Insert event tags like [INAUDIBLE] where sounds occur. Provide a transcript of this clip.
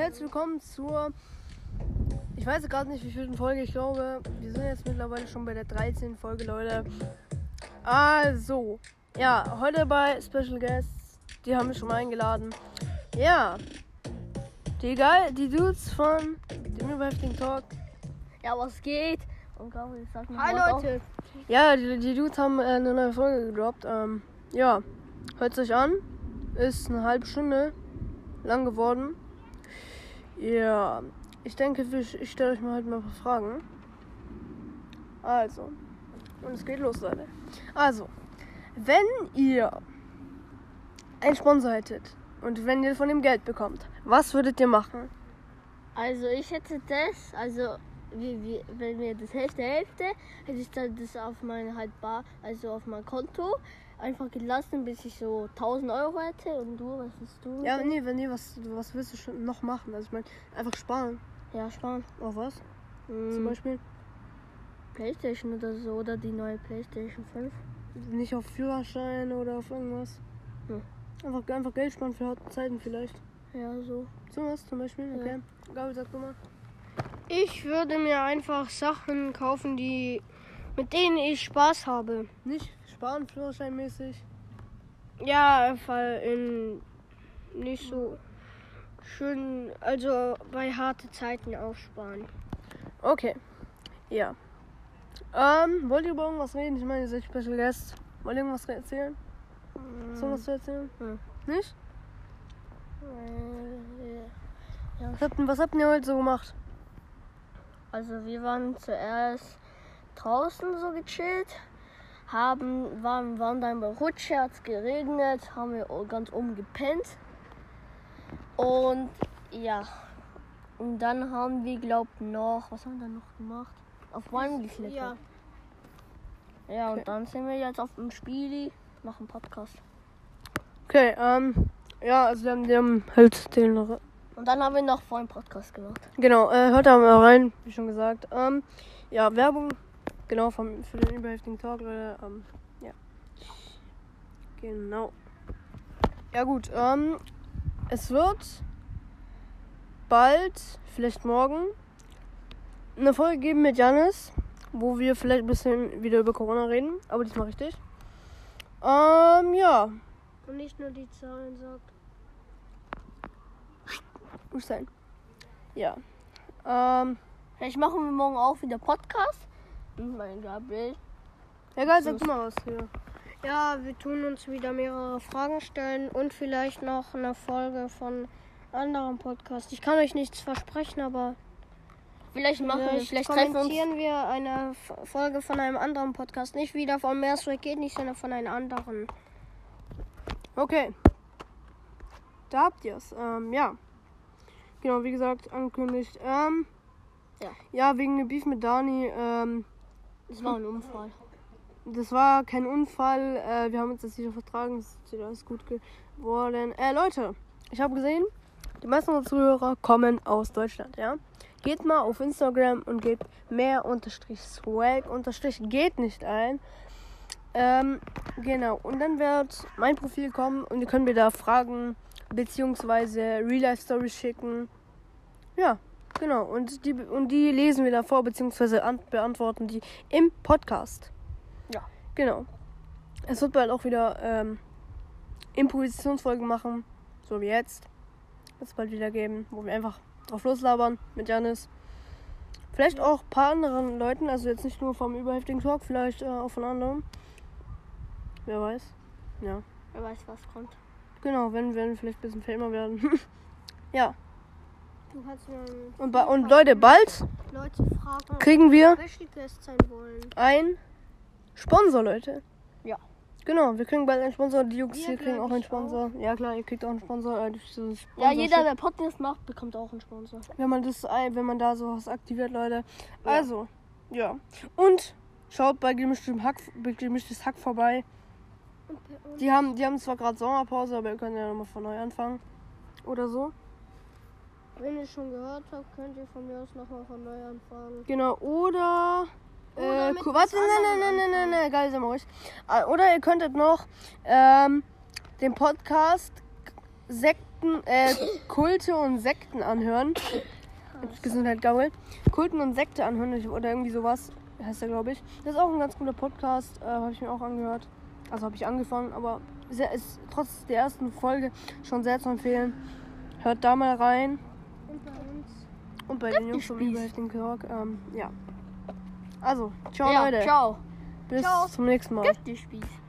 Herzlich willkommen zur. Ich weiß gerade nicht, wie viel Folge. Ich glaube, wir sind jetzt mittlerweile schon bei der 13. Folge, Leute. Also, ja, heute bei Special Guests. Die haben mich schon mal eingeladen. Ja, die geil, die Dudes von dem überheftigen Talk. Ja, was geht? Und Gabriel sagt noch Hi was Leute. Ja, die, die Dudes haben äh, eine neue Folge gedroppt. Ähm, ja, hört euch an. Ist eine halbe Stunde lang geworden. Ja, ich denke, ich, stelle euch mal halt mal ein paar Fragen. Also, und es geht los, Leute. Also, wenn ihr einen Sponsor hättet und wenn ihr von dem Geld bekommt, was würdet ihr machen? Also ich hätte das, also wie, wie, wenn mir das Hälfte Hälfte, hätte ich dann das auf mein halt also auf mein Konto einfach gelassen, bis ich so 1000 Euro hätte. Und du, was willst du? Ja, nee, wenn ihr was, was willst du schon noch machen? Also ich meine, einfach sparen. Ja, sparen. Auf was? Zum Hm, Beispiel Playstation oder so, oder die neue Playstation 5. nicht auf Führerschein oder auf irgendwas. Hm. Einfach, einfach Geld sparen für harte Zeiten vielleicht. Ja, so. So was zum Beispiel, Ja. okay. Gabi, sag du mal. Ich würde mir einfach Sachen kaufen, die mit denen ich Spaß habe. Nicht sparen, Führerscheinmäßig. Ja, weil in nicht so schön, also bei harte Zeiten aufsparen. Okay. Ja. Ähm, wollt ihr über irgendwas reden? Ich meine, ihr seid Special Guest. Wollt ihr irgendwas erzählen? Ist irgendwas zu erzählen? Hm. Nicht? Äh, ja. Was habt, was habt ihr heute so gemacht? Also wir waren zuerst draußen so gechillt, haben, waren, waren dann bei Rutsche, hat es geregnet, haben wir ganz oben gepennt. Und ja, und dann haben wir, glaubt noch, was haben wir dann noch gemacht? Auf Bäumen geklettert. Ja. Ja, Okay. und dann sind wir jetzt auf dem Spieli nach dem Podcast. Okay, ähm, ja, also die haben, die haben halt den. Und dann haben wir noch vorhin Podcast gemacht. Genau, äh, hört da mal rein, wie schon gesagt. Ähm, ja, Werbung, genau, vom, für den überheftigen Talk, Leute. Ähm, ja. Genau. Ja, gut, ähm, es wird bald, vielleicht morgen, eine Folge geben mit Janis, wo wir vielleicht ein bisschen wieder über Corona reden, aber diesmal richtig. Ähm, ja, Und nicht nur die Zahlen sagt. muss sein. Ja. Ähm, Vielleicht machen wir morgen auch wieder Podcast. Mein Gabriel. egal, sag mal was hier. Ja, wir tun uns wieder mehrere Fragen stellen und vielleicht noch eine Folge von anderen Podcasts. Ich kann euch nichts versprechen, aber Vielleicht machen wir, vielleicht, kommentieren wir eine Folge von einem anderen Podcast. Nicht wieder von Meersweg geht nicht, sondern von einem anderen. Okay. Da habt ihr es. Ähm, ja. Genau, wie gesagt, angekündigt. Ähm, Ja. Ja, wegen dem Beef mit Dani. Ähm, Das war ein Unfall. das war kein Unfall. Äh, wir haben uns das wieder vertragen. Es ist wieder alles gut geworden. Äh, Leute, ich habe gesehen, die meisten unserer Zuhörer kommen aus Deutschland, ja? Geht mal auf Instagram und gebt mehr unterstrich swag unterstrich geht nicht ein. Ähm, genau. Und dann wird mein Profil kommen und ihr könnt mir da Fragen beziehungsweise Real-Life-Stories schicken. Ja, genau. Und die, und die lesen wir da vor, beziehungsweise an, beantworten die im Podcast. Ja. Genau. Es wird bald auch wieder ähm, Improvisationsfolgen machen, so wie jetzt. Wird es bald wieder geben, wo wir einfach drauf loslabern mit Janis. Vielleicht auch ein paar anderen Leuten, also jetzt nicht nur vom überheftigen Talk, vielleicht äh, auch von anderen. Wer weiß. Ja. Wer weiß, was kommt. Genau, wenn wir vielleicht ein bisschen Filmer werden. [LAUGHS] ja. Und, und Leute, bald Leute fragen, kriegen wir ein Sponsor, Leute. Ja. Genau, wir kriegen bald einen Sponsor. Die Jungs hier kriegen auch einen Sponsor. Ja klar, ihr kriegt auch einen Sponsor. Äh, Ja, jeder, der Podcast macht, bekommt auch einen Sponsor. Wenn man das, wenn man da sowas aktiviert, Leute. Ja. Also, ja. Und schaut bei gemischtem Hack, gemischtes Hack vorbei. Die haben, die haben zwar gerade Sommerpause, aber ihr könnt ja nochmal von neu anfangen. Oder so. Wenn ihr schon gehört habt, könnt ihr von mir aus nochmal von neu anfangen. Genau, oder. Oder Äh, mit warte, nein, nein, nein, nein, nein, nein, geil, sind wir ruhig. Äh, Oder ihr könntet noch ähm, den Podcast sek Sekten, äh, Kulte und Sekten anhören. Gesundheit, Gaul. Kulten und Sekte anhören oder irgendwie sowas heißt der, glaube ich. Das ist auch ein ganz guter Podcast, äh, habe ich mir auch angehört. Also habe ich angefangen, aber sehr, ist trotz der ersten Folge schon sehr zu empfehlen. Hört da mal rein. Und bei den Jungs vom. Überheftigen Kirk, ähm, ja. Also, ciao ja, Leute. ciao. Bis Ciao. zum nächsten Mal. Gib die Spieß.